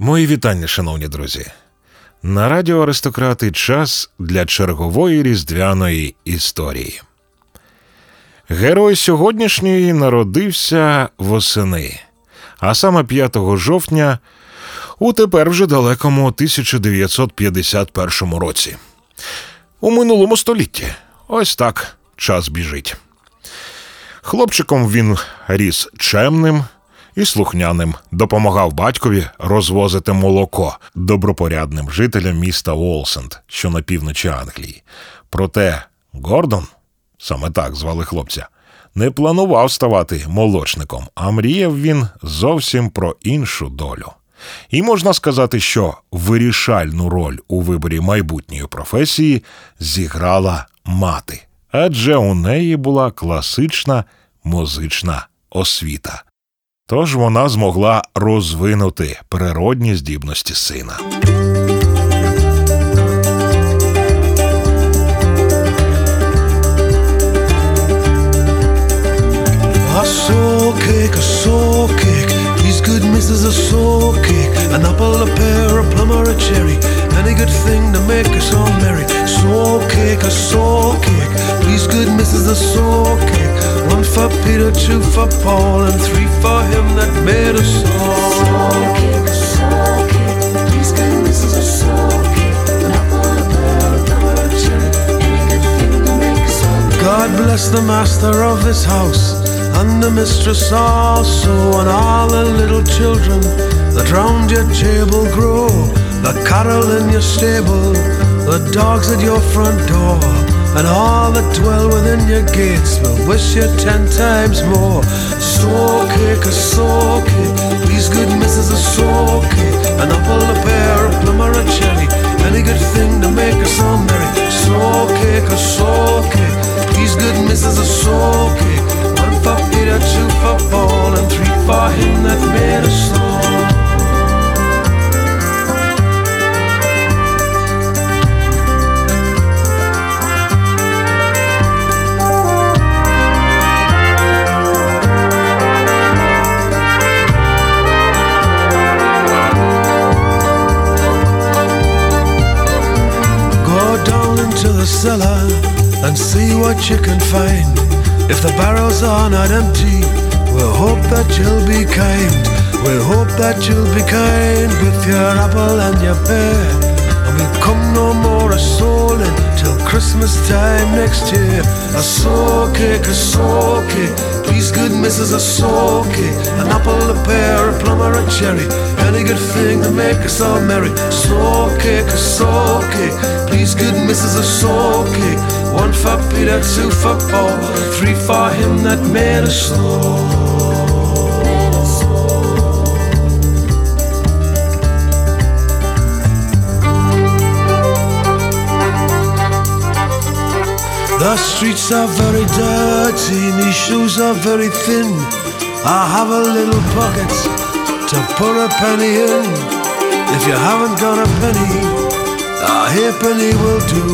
Мої вітання, шановні друзі. На радіо Аристократи час для чергової різдвяної історії. Герой сьогоднішньої народився восени, а саме 5 жовтня у тепер вже далекому 1951 році. У минулому столітті. Ось так час біжить. Хлопчиком він ріс чемним і слухняним, допомагав батькові розвозити молоко добропорядним жителям міста Уолсенд, що на півночі Англії. Проте Гордон, саме так звали хлопця, не планував ставати молочником, а мріяв він зовсім про іншу долю. І можна сказати, що вирішальну роль у виборі майбутньої професії зіграла мати, адже у неї була класична музична освіта. Тож вона змогла розвинути природні здібності сина. Косоки, soul cake, a soul cake. Please, good missus, a soul cake. An apple, a pear, a plum, or a cherry. Any good thing to make us all merry. Soul cake, a soul cake. Please, good missus, a soul cake. One for Peter, two for Paul, and three for him that made us all. Soul cake, a soul cake. Please, good soul cake. An apple, a pear, a plum, or a cherry. Any good thing to make us all merry. God bless the master of this house the mistress also, and all the little children that round your table grow. The cattle in your stable, the dogs at your front door, and all that dwell within your gates will wish you ten times more. Cake, a soul cake, please good missus, a soul cake, an apple, a pear, a plum, or a cherry, any good thing to make us all merry. Cake, a soul cake, please good missus, a soul cake, for Peter, two for Paul, and three for him that made us all. If the barrels are not empty, we'll hope that you'll be kind. We'll hope that you'll be kind with your apple and your pear. And we'll come no more a souling till Christmas time next year. A soul a soul cake. Please, good missus, a soul. An apple, a pear, a plum, or a cherry. Any good thing to make us all merry. Soul cake, a soul cake. Please, good missus, a soul. One for Peter, two for Paul, him that made us all. The streets are very dirty, my shoes are very thin. I have a little pocket to put a penny in. If you haven't got a penny, a halfpenny will do.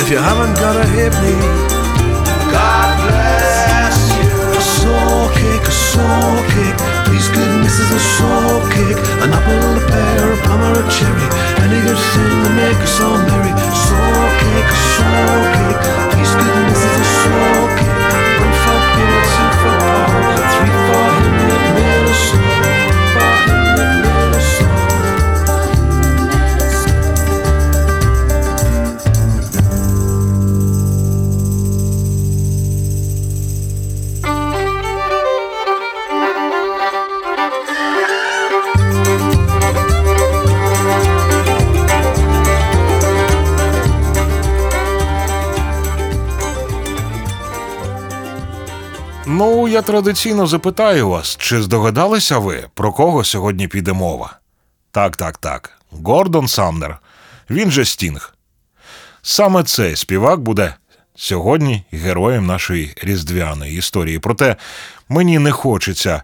If you haven't got a halfpenny, God bless cake, a soul cake. Please, good missus, a soul cake. An apple, a pear, a plum, or a cherry. Any good thing to make us all merry. Soul cake, a soul cake. Please, good missus, a soul cake. Я традиційно запитаю вас, чи здогадалися ви, про кого сьогодні піде мова? Так, так, так. Гордон Самнер. Він же Стінг. Саме цей співак буде сьогодні героєм нашої різдвяної історії. Проте мені не хочеться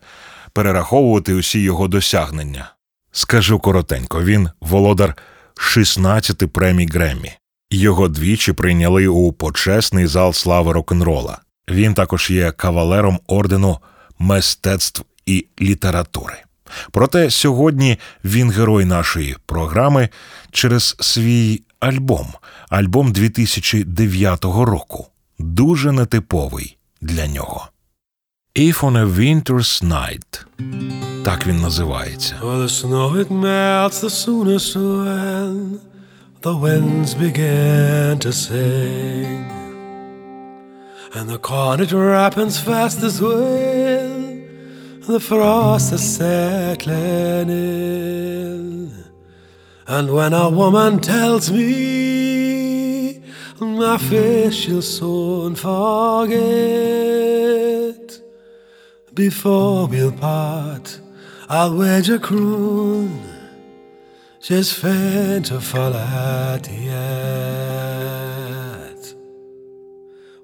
перераховувати усі його досягнення. Скажу коротенько, він володар 16 премій Греммі. Його двічі прийняли у почесний зал слави рок-н-рола. Він також є кавалером ордену мистецтв і літератури. Проте сьогодні він герой нашої програми через свій альбом, альбом 2009 року. Дуже нетиповий для нього. If on a winter's night. Так він називається. Oh, the snow it melts the soonest when the winds begin to sing, and the corn it ripens fast as well. The frost is settling in, and when a woman tells me my face she'll soon forget. Before we'll part, I'll wager croon. She's faint to fall at yet.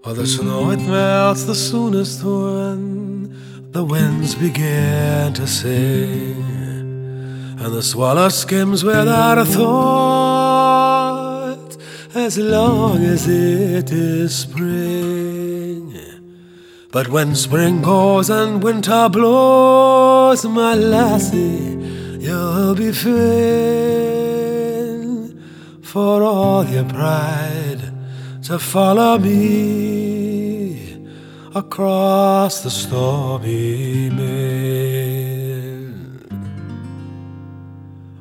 For the snow it melts the soonest when the winds begin to sing, and the swallow skims without a thought as long as it is spring. But when spring goes and winter blows, my lassie, you'll be fain for all your pride to follow me across the stormy main.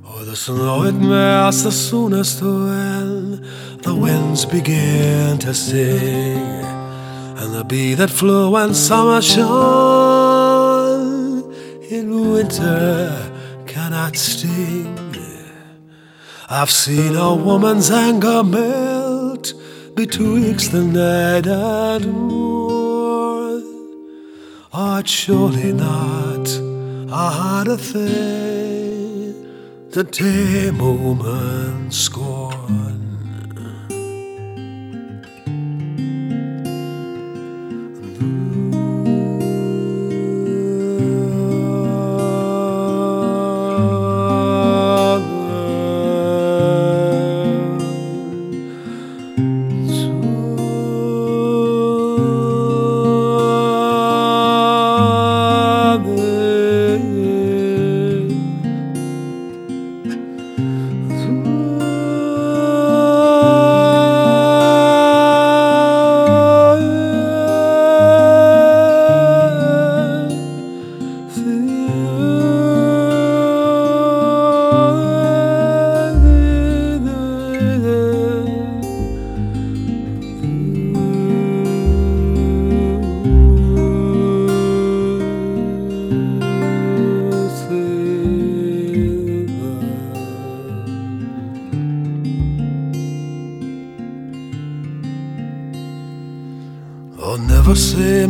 Oh, the snow it melts the soonest when the winds begin to sing, and the bee that flew when summer shone in winter cannot sting. I've seen a woman's anger melt betwixt the night and morn. Art surely not a harder thing to tame woman's scorn.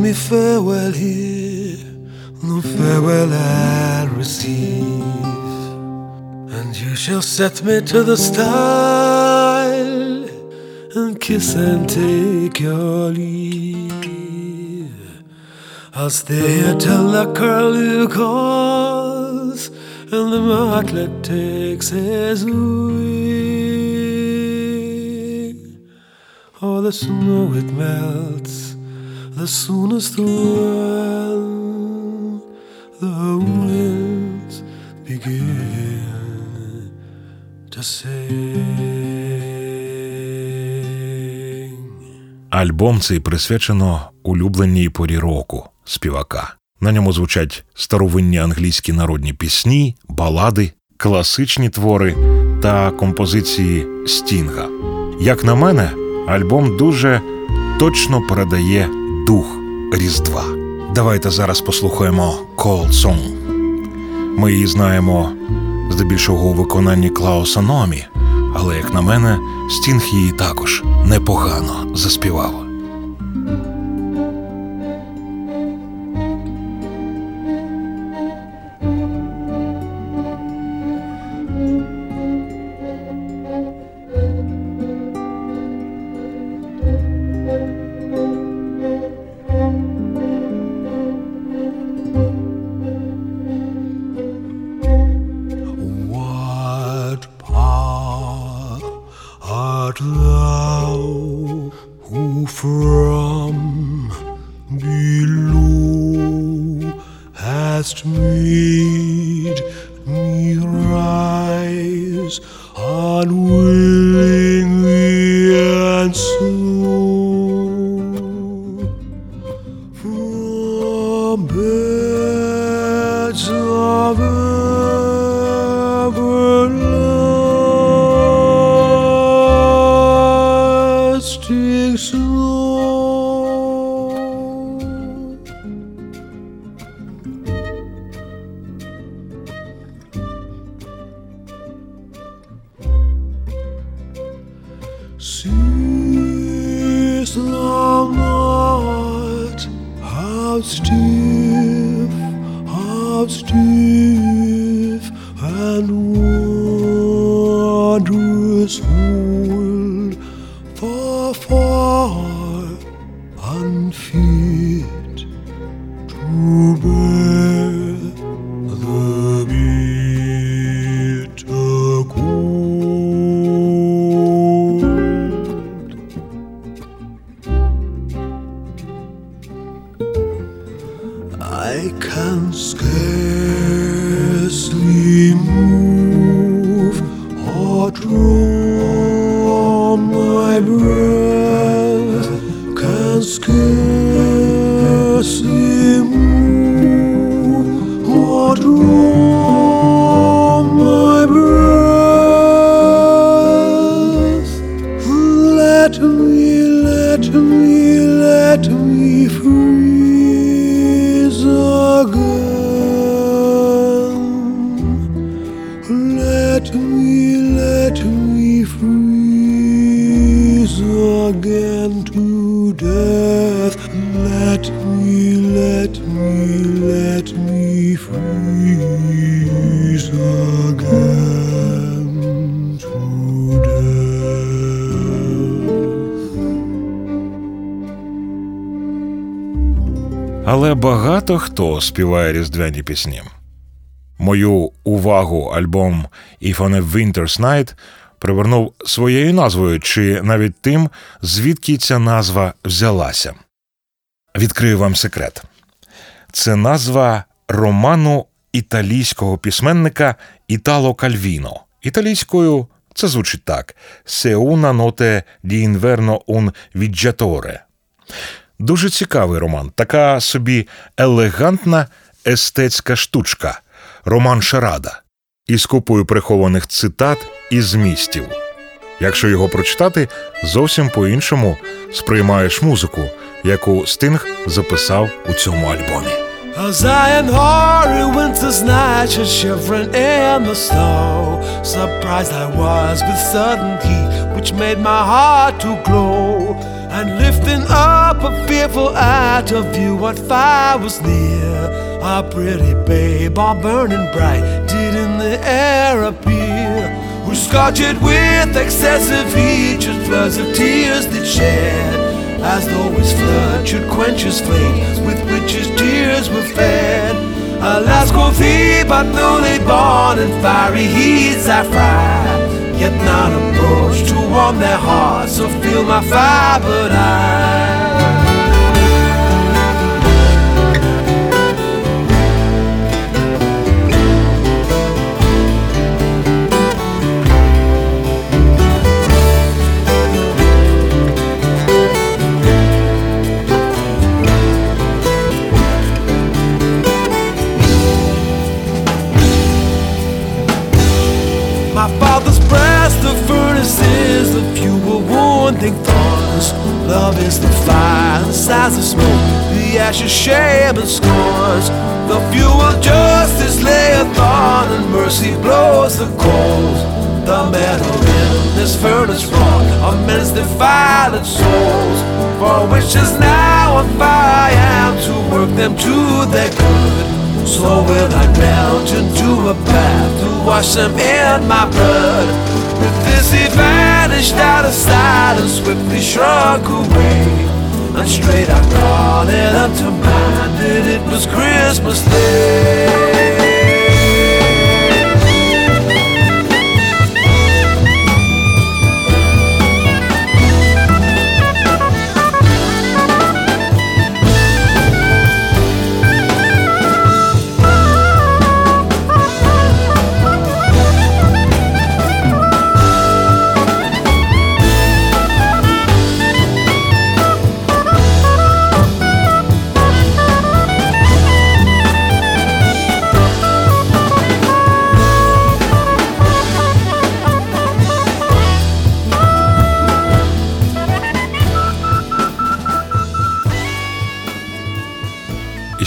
Me farewell here, no farewell I'll receive. And you shall set me to the stile and kiss and take your leave. I'll stay here till the curlew calls and the martlet takes his wing. Oh, the snow it melts the soonest when the winds begin to sing. Альбом цей присвячено улюбленій порі року співака. На ньому звучать старовинні англійські народні пісні, балади, класичні твори та композиції Стінга. Як на мене, альбом дуже точно передає дух Різдва. Давайте зараз послухаємо Cold Song. Ми її знаємо здебільшого у виконанні Клауса Номі, але, як на мене, Стінг її також непогано заспівав. Let me, let me freeze again to death. Let me, let me, let me freeze again to death. Але багато хто співає різдвяні пісні. Мою увагу альбом If on a Winter's Night привернув своєю назвою чи навіть тим, звідки ця назва взялася. Відкрию вам секрет. Це назва роману італійського письменника Італо Кальвіно. Італійською це звучить так: Se una notte di inverno un viaggiatore. Дуже цікавий роман, така собі елегантна естетська штучка, роман Шарада, із купою прихованих цитат і змістів. Якщо його прочитати, зовсім по-іншому сприймаєш музику, яку Стинг записав у цьому альбомі. As I and hoary winter's night shivering in the snow. Surprised I was with sudden heat, which made my heart to glow. And lifting up a fearful eye to view what fire was near. A pretty babe, all burning bright, did in the air appear. Who scorched with excessive heat, just floods of tears did shed. As though his flood should quench his flames with which his tears were fed. Alas, quoth he, but newly born in fiery heats I fry. Yet not approach to warm their hearts or feel my fire, but I. thorns. Love is the fire, the size of smoke, the ashes, shame, and scars. The fuel justice layeth on, and mercy blows the coals. The metal in this furnace wrought of men's defiled souls, for which is now on fire to work them to their good. So will I melt into a path to wash them in my blood. With this he vanished out of sight and swiftly shrunk away. And straight I called it unto mind that it was Christmas Day.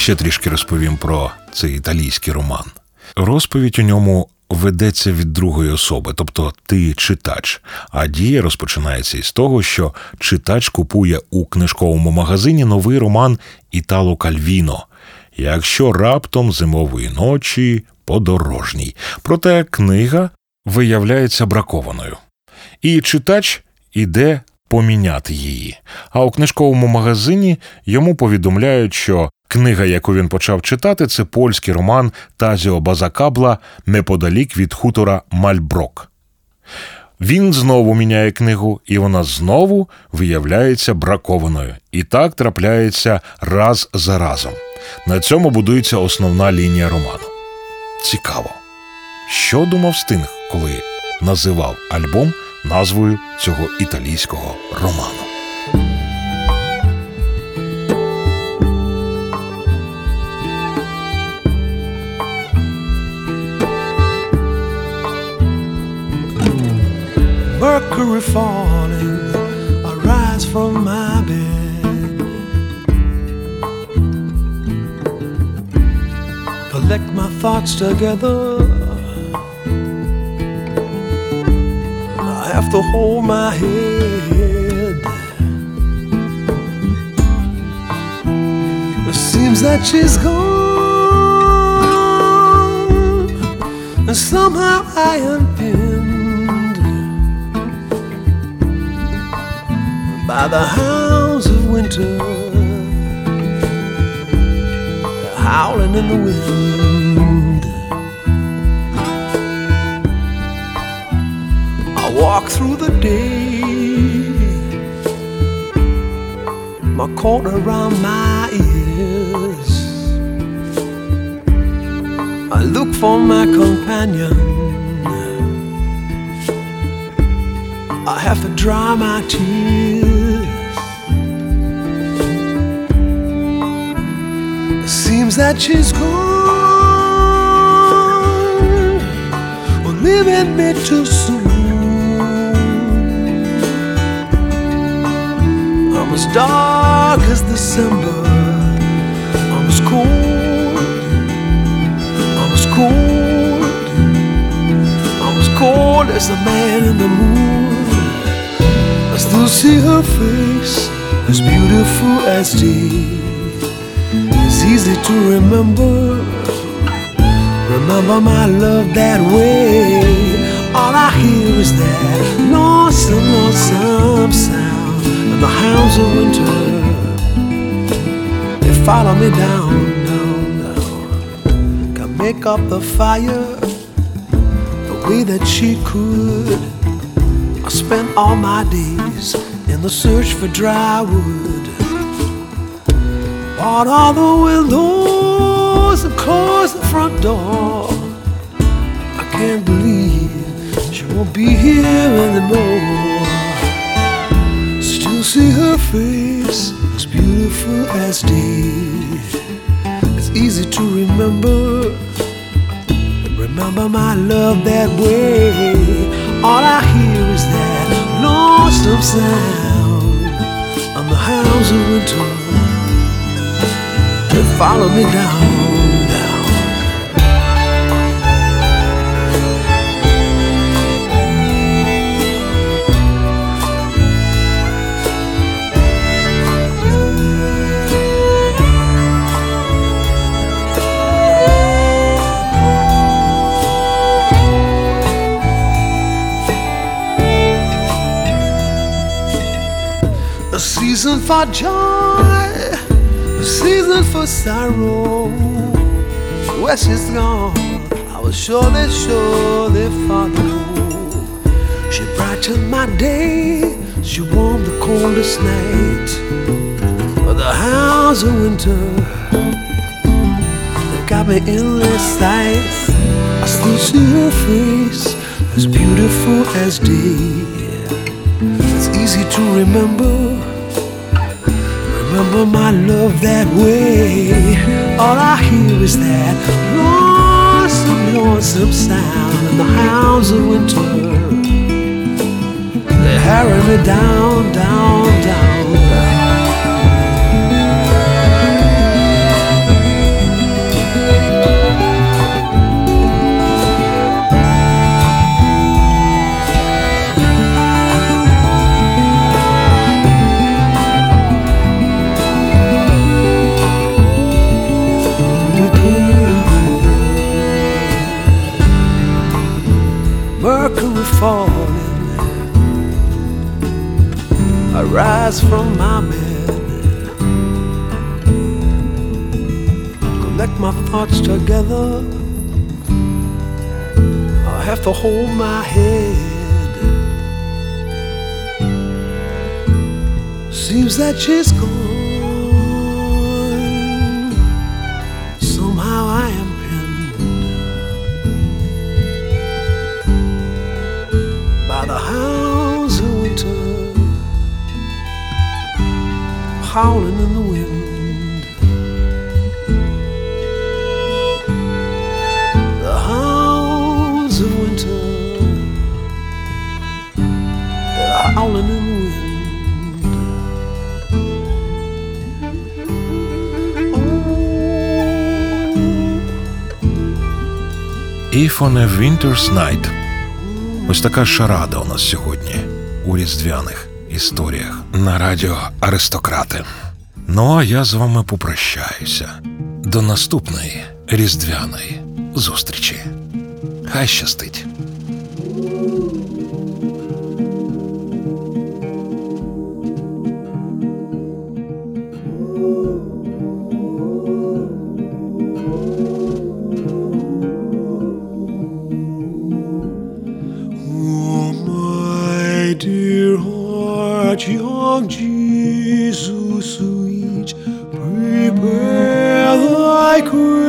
Ще трішки розповім про цей італійський роман. Розповідь у ньому ведеться від другої особи, тобто ти читач. А дія розпочинається із того, що читач купує у книжковому магазині новий роман Італо Кальвіно. Якщо раптом зимової ночі подорожній. Проте книга виявляється бракованою. І читач іде поміняти її. А у книжковому магазині йому повідомляють, що книга, яку він почав читати, це польський роман Тазіо Базакабла неподалік від хутора Мальброк. Він знову міняє книгу, і вона знову виявляється бракованою. І так трапляється раз за разом. На цьому будується основна лінія роману. Цікаво. Що думав Стинг, коли називав альбом назвою цього італійського роману? Mercury falling, I rise from my bed. Collect my thoughts together. Have to hold my head. It seems that she's gone, and somehow I am pinned. by the hounds of winter howling in the wind. Walk through the day, my coat around my ears. I look for my companion. I have to dry my tears. It seems that she's gone, or leaving me too soon. As dark as December. As cold. As cold. As cold as the man in the moon. I still see her face, as beautiful as day. It's easy to remember, remember my love that way. All I hear is that lonesome, lonesome the hounds of winter they follow me down, down, down. Can make up the fire the way that she could. I spent all my days in the search for dry wood. Bought all the windows and closed the front door. I can't believe she won't be here anymore. See her face as beautiful as day. It's easy to remember remember my love that way. All I hear is that lonesome sound on the hounds of winter. They follow me down. Season for joy, a season for sorrow. Where she's gone, I was surely, surely follow. She brightened my day, she warmed the coldest night. But the hounds of winter, they got me in their sights. I still see her face, as beautiful as day. It's easy to remember. Remember my love that way. All I hear is that lonesome, lonesome sound. And the hounds of winter, they harry me down, down, down. hold my head. Seems that she's gone. телефони Winter's Night. Ось така шарада у нас сьогодні у різдвяних історіях на радіо Аристократи. Ну а я з вами попрощаюся. До наступної різдвяної зустрічі. Хай щастить! song, Jesus sweet, prepare thy crown.